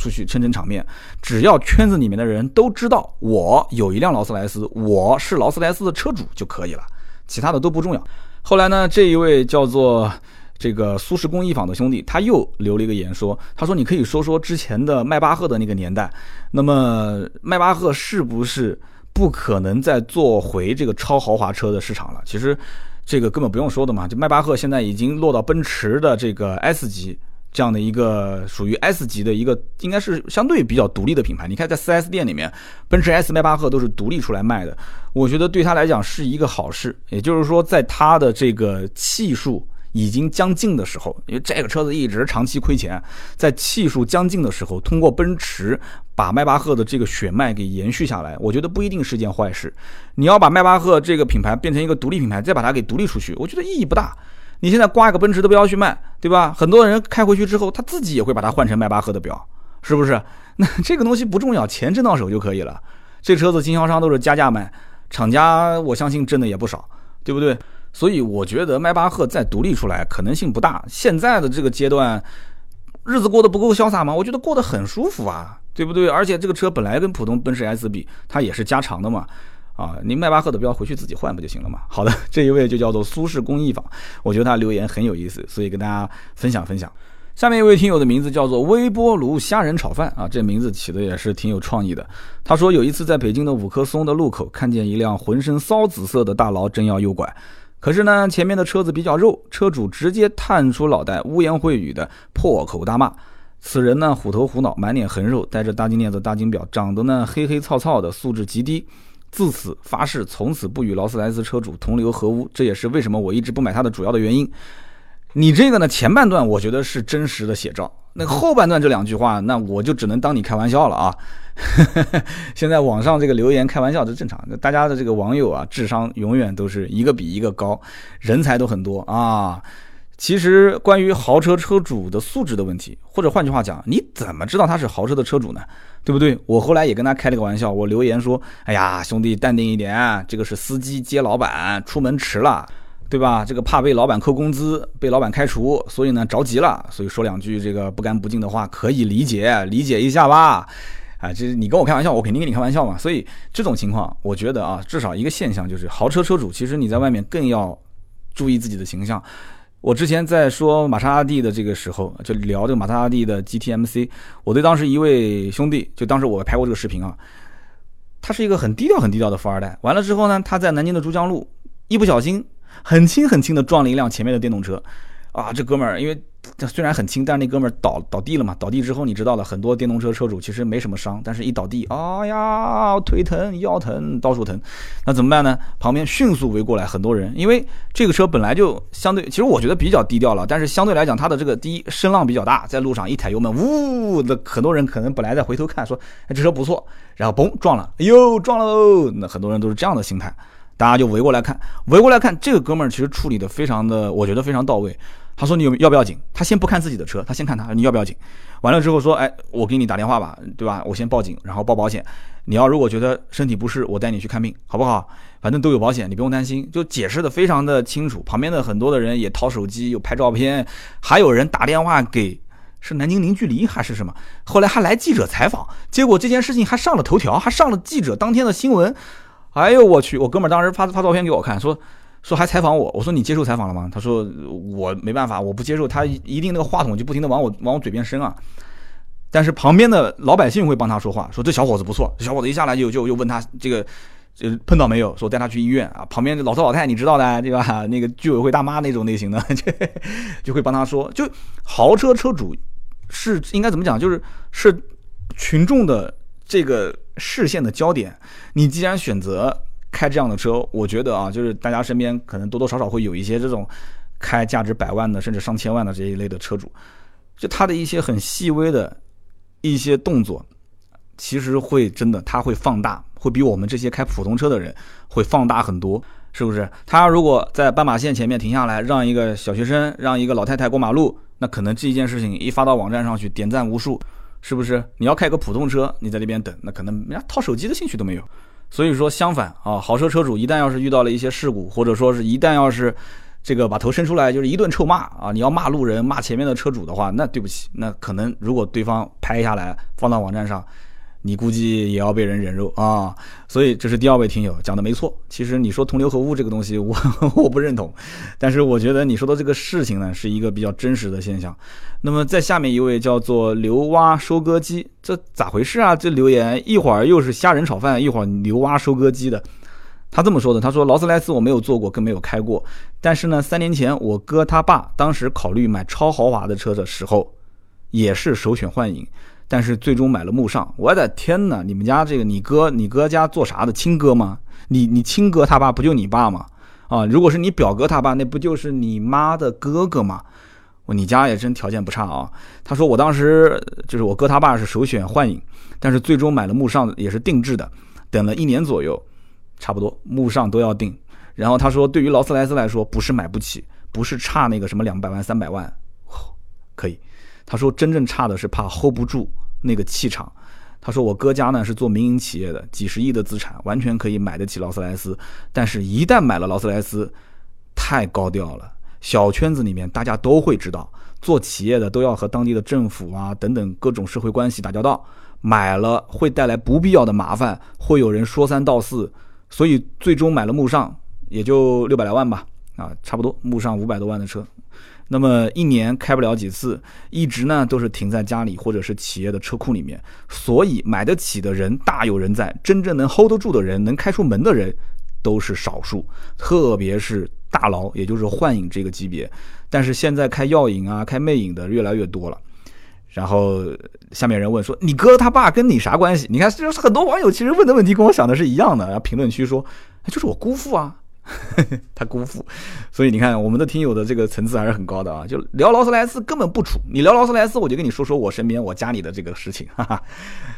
Speaker 1: 出去撑撑场面，只要圈子里面的人都知道我有一辆劳斯莱斯，我是劳斯莱斯的车主就可以了，其他的都不重要。后来呢，这一位叫做这个苏式工艺坊的兄弟，他又留了一个言说，他说你可以说说之前的迈巴赫的那个年代，那么迈巴赫是不是不可能再做回这个超豪华车的市场了？其实这个根本不用说的嘛，就迈巴赫现在已经落到奔驰的这个 S 级。这样的一个属于 S 级的一个，应该是相对比较独立的品牌。你看，在 4S 店里面，奔驰 S、迈巴赫都是独立出来卖的。我觉得对他来讲是一个好事。也就是说，在他的这个气数已经将近的时候，因为这个车子一直长期亏钱，在气数将近的时候，通过奔驰把迈巴赫的这个血脉给延续下来，我觉得不一定是件坏事。你要把迈巴赫这个品牌变成一个独立品牌，再把它给独立出去，我觉得意义不大。你现在挂一个奔驰的标去卖，对吧？很多人开回去之后，他自己也会把它换成迈巴赫的标，是不是？那这个东西不重要，钱挣到手就可以了。这车子经销商都是加价卖，厂家我相信挣的也不少，对不对？所以我觉得迈巴赫再独立出来可能性不大。现在的这个阶段，日子过得不够潇洒吗？我觉得过得很舒服啊，对不对？而且这个车本来跟普通奔驰 S 比，它也是加长的嘛。啊，您迈巴赫的标回去自己换不就行了嘛？好的，这一位就叫做苏式工艺坊，我觉得他留言很有意思，所以跟大家分享分享。下面一位听友的名字叫做微波炉虾仁炒饭啊，这名字起的也是挺有创意的。他说有一次在北京的五棵松的路口，看见一辆浑身骚紫色的大佬正要右拐，可是呢前面的车子比较肉，车主直接探出脑袋，污言秽语的破口大骂。此人呢虎头虎脑，满脸横肉，戴着大金链子、大金表，长得呢黑黑糙糙的，素质极低。自此发誓，从此不与劳斯莱斯车主同流合污。这也是为什么我一直不买它的主要的原因。你这个呢，前半段我觉得是真实的写照，那后半段这两句话，那我就只能当你开玩笑了啊。现在网上这个留言开玩笑，这正常。大家的这个网友啊，智商永远都是一个比一个高，人才都很多啊。其实关于豪车车主的素质的问题，或者换句话讲，你怎么知道他是豪车的车主呢？对不对？我后来也跟他开了个玩笑，我留言说：“哎呀，兄弟，淡定一点，这个是司机接老板出门迟了，对吧？这个怕被老板扣工资，被老板开除，所以呢着急了，所以说两句这个不干不净的话，可以理解，理解一下吧。啊，这你跟我开玩笑，我肯定跟你开玩笑嘛。所以这种情况，我觉得啊，至少一个现象就是，豪车车主其实你在外面更要注意自己的形象。”我之前在说玛莎拉蒂的这个时候，就聊这个玛莎拉蒂的 GTMC。我对当时一位兄弟，就当时我拍过这个视频啊，他是一个很低调、很低调的富二代。完了之后呢，他在南京的珠江路一不小心，很轻很轻的撞了一辆前面的电动车。啊，这哥们儿因为虽然很轻，但是那哥们儿倒倒地了嘛？倒地之后，你知道了，很多电动车车主其实没什么伤，但是一倒地，哎呀，腿疼、腰疼、到处疼，那怎么办呢？旁边迅速围过来很多人，因为这个车本来就相对，其实我觉得比较低调了，但是相对来讲，它的这个第一声浪比较大，在路上一踩油门，呜，那很多人可能本来在回头看，说，哎，这车不错，然后嘣撞了，哎呦，撞了，那很多人都是这样的心态，大家就围过来看，围过来看，这个哥们儿其实处理的非常的，我觉得非常到位。他说：“你有要不要紧？他先不看自己的车，他先看他，你要不要紧？完了之后说，哎，我给你打电话吧，对吧？我先报警，然后报保险。你要如果觉得身体不适，我带你去看病，好不好？反正都有保险，你不用担心。就解释的非常的清楚。旁边的很多的人也掏手机，又拍照片，还有人打电话给是南京零距离还是什么？后来还来记者采访，结果这件事情还上了头条，还上了记者当天的新闻。哎呦我去！我哥们当时发发照片给我看，说。”说还采访我，我说你接受采访了吗？他说我没办法，我不接受，他一定那个话筒就不停的往我往我嘴边伸啊。但是旁边的老百姓会帮他说话，说这小伙子不错。小伙子一下来就就又问他这个，呃碰到没有？说带他去医院啊。旁边的老头老太你知道的对吧？那个居委会大妈那种类型的，就就会帮他说。就豪车车主是应该怎么讲？就是是群众的这个视线的焦点。你既然选择。开这样的车，我觉得啊，就是大家身边可能多多少少会有一些这种开价值百万的，甚至上千万的这一类的车主，就他的一些很细微的一些动作，其实会真的他会放大，会比我们这些开普通车的人会放大很多，是不是？他如果在斑马线前面停下来，让一个小学生、让一个老太太过马路，那可能这一件事情一发到网站上去，点赞无数，是不是？你要开个普通车，你在那边等，那可能人家掏手机的兴趣都没有。所以说，相反啊，豪车车主一旦要是遇到了一些事故，或者说是一旦要是这个把头伸出来就是一顿臭骂啊，你要骂路人、骂前面的车主的话，那对不起，那可能如果对方拍下来放到网站上。你估计也要被人人肉啊，所以这是第二位听友讲的没错。其实你说同流合污这个东西，我 我不认同，但是我觉得你说的这个事情呢，是一个比较真实的现象。那么在下面一位叫做刘蛙收割机，这咋回事啊？这留言一会儿又是虾仁炒饭，一会儿牛蛙收割机的，他这么说的，他说劳斯莱斯我没有坐过，更没有开过，但是呢，三年前我哥他爸当时考虑买超豪华的车的时候，也是首选幻影。但是最终买了慕尚，我的天哪！你们家这个你哥，你哥家做啥的？亲哥吗？你你亲哥他爸不就你爸吗？啊，如果是你表哥他爸，那不就是你妈的哥哥吗？你家也真条件不差啊。他说我当时就是我哥他爸是首选幻影，但是最终买了慕尚也是定制的，等了一年左右，差不多慕尚都要定。然后他说对于劳斯莱斯来说，不是买不起，不是差那个什么两百万三百万，可以。他说真正差的是怕 hold 不住。那个气场，他说我哥家呢是做民营企业的，几十亿的资产，完全可以买得起劳斯莱斯。但是，一旦买了劳斯莱斯，太高调了，小圈子里面大家都会知道，做企业的都要和当地的政府啊等等各种社会关系打交道，买了会带来不必要的麻烦，会有人说三道四，所以最终买了慕尚，也就六百来万吧，啊，差不多慕尚五百多万的车。那么一年开不了几次，一直呢都是停在家里或者是企业的车库里面，所以买得起的人大有人在，真正能 hold 得住的人，能开出门的人都是少数，特别是大佬，也就是幻影这个级别。但是现在开耀影啊、开魅影的越来越多了。然后下面人问说：“你哥他爸跟你啥关系？”你看，就是很多网友其实问的问题跟我想的是一样的。然后评论区说：“就是我姑父啊。” 他辜负，所以你看，我们的听友的这个层次还是很高的啊！就聊劳斯莱斯根本不处，你聊劳斯莱斯，我就跟你说说我身边我家里的这个事情，哈哈。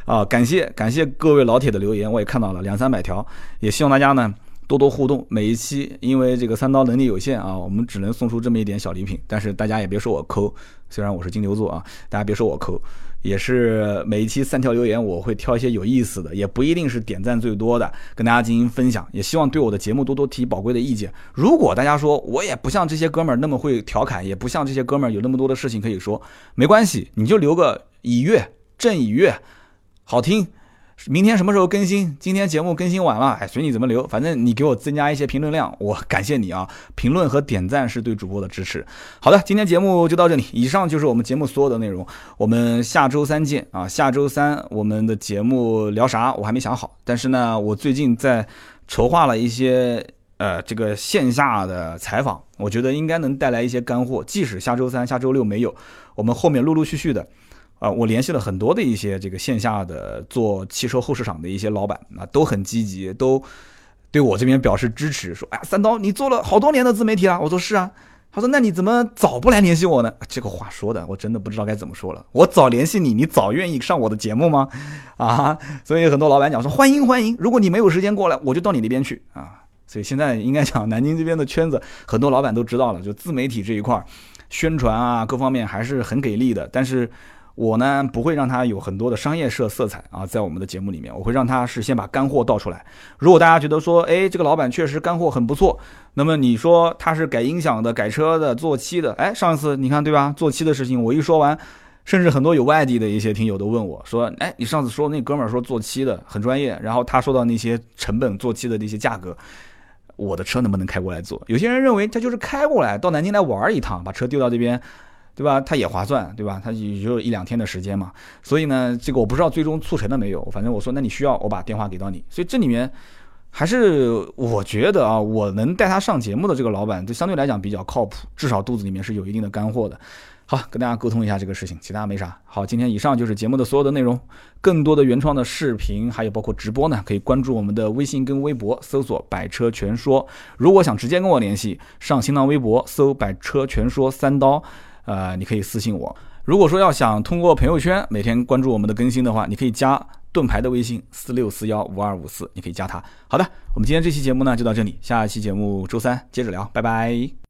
Speaker 1: 啊，感谢感谢各位老铁的留言，我也看到了两三百条，也希望大家呢多多互动。每一期因为这个三刀能力有限啊，我们只能送出这么一点小礼品，但是大家也别说我抠，虽然我是金牛座啊，大家别说我抠。也是每一期三条留言，我会挑一些有意思的，也不一定是点赞最多的，跟大家进行分享。也希望对我的节目多多提宝贵的意见。如果大家说我也不像这些哥们儿那么会调侃，也不像这些哥们儿有那么多的事情可以说，没关系，你就留个以阅正以阅，好听。明天什么时候更新？今天节目更新晚了，哎，随你怎么留，反正你给我增加一些评论量，我感谢你啊！评论和点赞是对主播的支持。好的，今天节目就到这里，以上就是我们节目所有的内容，我们下周三见啊！下周三我们的节目聊啥？我还没想好，但是呢，我最近在筹划了一些。呃这个线下的采访，我觉得应该能带来一些干货。即使下周三、下周六没有，我们后面陆陆续续的，啊，我联系了很多的一些这个线下的做汽车后市场的一些老板，啊，都很积极，都对我这边表示支持，说，哎，三刀，你做了好多年的自媒体了，我说是啊。他说：“那你怎么早不来联系我呢？”这个话说的，我真的不知道该怎么说了。我早联系你，你早愿意上我的节目吗？啊，所以很多老板讲说欢迎欢迎，如果你没有时间过来，我就到你那边去啊。所以现在应该讲南京这边的圈子，很多老板都知道了，就自媒体这一块，宣传啊各方面还是很给力的，但是。我呢不会让他有很多的商业色色彩啊，在我们的节目里面，我会让他是先把干货倒出来。如果大家觉得说，哎，这个老板确实干货很不错，那么你说他是改音响的、改车的、做漆的，哎，上一次你看对吧？做漆的事情我一说完，甚至很多有外地的一些听友都问我说，哎，你上次说那哥们儿说做漆的很专业，然后他说到那些成本做漆的那些价格，我的车能不能开过来做？有些人认为他就是开过来到南京来玩一趟，把车丢到这边。对吧？它也划算，对吧？它也就一两天的时间嘛，所以呢，这个我不知道最终促成了没有。反正我说，那你需要我把电话给到你。所以这里面还是我觉得啊，我能带他上节目的这个老板，就相对来讲比较靠谱，至少肚子里面是有一定的干货的。好，跟大家沟通一下这个事情，其他没啥。好，今天以上就是节目的所有的内容。更多的原创的视频，还有包括直播呢，可以关注我们的微信跟微博，搜索“百车全说”。如果想直接跟我联系，上新浪微博搜“百车全说三刀”。呃，你可以私信我。如果说要想通过朋友圈每天关注我们的更新的话，你可以加盾牌的微信四六四幺五二五四，你可以加他。好的，我们今天这期节目呢就到这里，下期节目周三接着聊，拜拜。